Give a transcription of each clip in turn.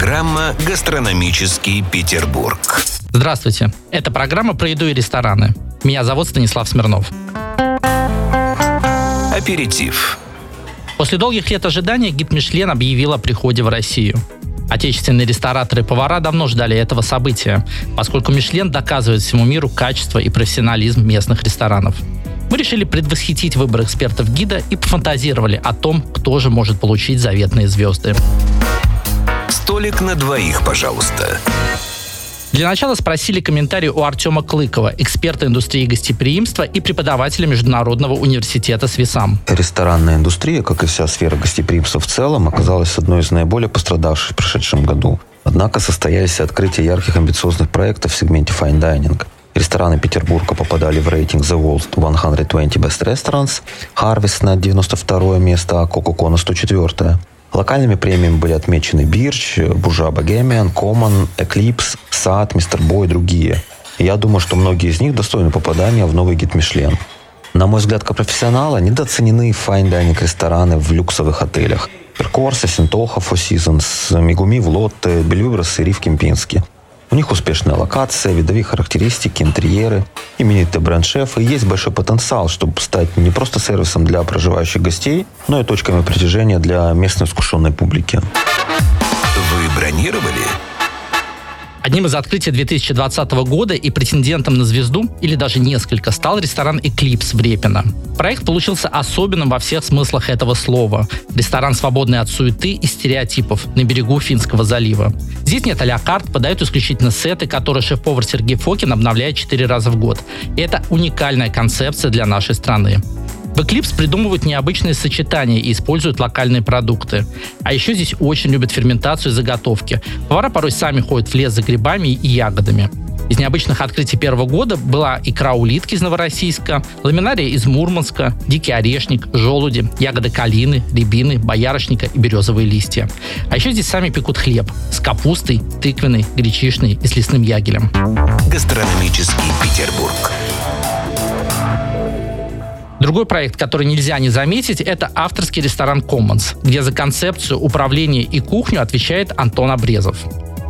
программа «Гастрономический Петербург». Здравствуйте. Это программа про еду и рестораны. Меня зовут Станислав Смирнов. Аперитив. После долгих лет ожидания гид Мишлен объявил о приходе в Россию. Отечественные рестораторы и повара давно ждали этого события, поскольку Мишлен доказывает всему миру качество и профессионализм местных ресторанов. Мы решили предвосхитить выбор экспертов гида и пофантазировали о том, кто же может получить заветные звезды. Столик на двоих, пожалуйста. Для начала спросили комментарий у Артема Клыкова, эксперта индустрии гостеприимства и преподавателя Международного университета СВИСАМ. Ресторанная индустрия, как и вся сфера гостеприимства в целом, оказалась одной из наиболее пострадавших в прошедшем году. Однако состоялись открытия ярких амбициозных проектов в сегменте fine dining. Рестораны Петербурга попадали в рейтинг The World 120 Best Restaurants, Harvest на 92 место, а Coca-Cola на 104. Локальными премиями были отмечены Birch, Bourgeois Bohemians, Common, Eclipse, Сад, Mr. Bo и другие. Я думаю, что многие из них достойны попадания в новый гид Мишлен. На мой взгляд, как профессионала, недооценены fine dining рестораны в люксовых отелях. Percorso, Sintoho, Four Seasons, Megumi в Лотте, Bellevue Brasserie в Кемпински. У них успешная локация, видовые характеристики, интерьеры, именитый бренд-шеф и есть большой потенциал, чтобы стать не просто сервисом для проживающих гостей, но и точками притяжения для местной искушенной публики. Вы бронировали? Одним из открытий 2020 года и претендентом на звезду, или даже несколько, стал ресторан «Эклипс» в Репино. Проект получился особенным во всех смыслах этого слова. Ресторан, свободный от суеты и стереотипов на берегу Финского залива. Здесь нет а подают исключительно сеты, которые шеф-повар Сергей Фокин обновляет 4 раза в год. И это уникальная концепция для нашей страны. В Eclipse придумывают необычные сочетания и используют локальные продукты. А еще здесь очень любят ферментацию и заготовки. Повара порой сами ходят в лес за грибами и ягодами. Из необычных открытий первого года была икра улитки из Новороссийска, ламинария из Мурманска, дикий орешник, желуди, ягоды калины, рябины, боярышника и березовые листья. А еще здесь сами пекут хлеб с капустой, тыквенной, гречишной и с лесным ягелем. Гастрономический Петербург. Другой проект, который нельзя не заметить, это авторский ресторан Commons, где за концепцию управления и кухню отвечает Антон Обрезов.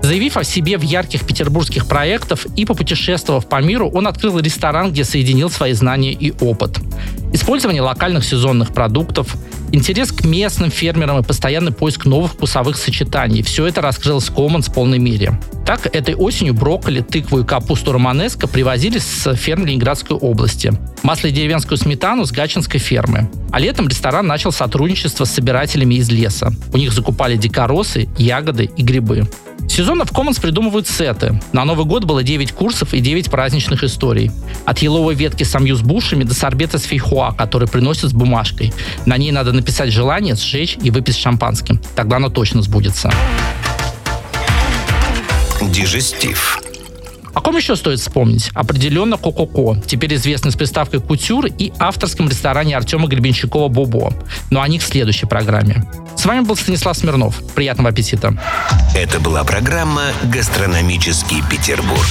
Заявив о себе в ярких петербургских проектах и попутешествовав по миру, он открыл ресторан, где соединил свои знания и опыт. Использование локальных сезонных продуктов, интерес к местным фермерам и постоянный поиск новых вкусовых сочетаний – все это раскрылось в Commons в полной мере. Так, этой осенью брокколи, тыкву и капусту романеско привозили с ферм Ленинградской области. Масло и деревенскую сметану с гачинской фермы. А летом ресторан начал сотрудничество с собирателями из леса. У них закупали дикоросы, ягоды и грибы. Сезонно в Commons придумывают сеты. На Новый год было 9 курсов и 9 праздничных историй. От еловой ветки самью с бушами до сорбета с фейхуа, который приносят с бумажкой. На ней надо написать желание, сжечь и выпить шампанским. Тогда оно точно сбудется. Дежестив. О ком еще стоит вспомнить? Определенно Кококо, теперь известный с приставкой Кутюр и авторском ресторане Артема Гребенщикова Бобо. Но о них в следующей программе. С вами был Станислав Смирнов. Приятного аппетита. Это была программа «Гастрономический Петербург».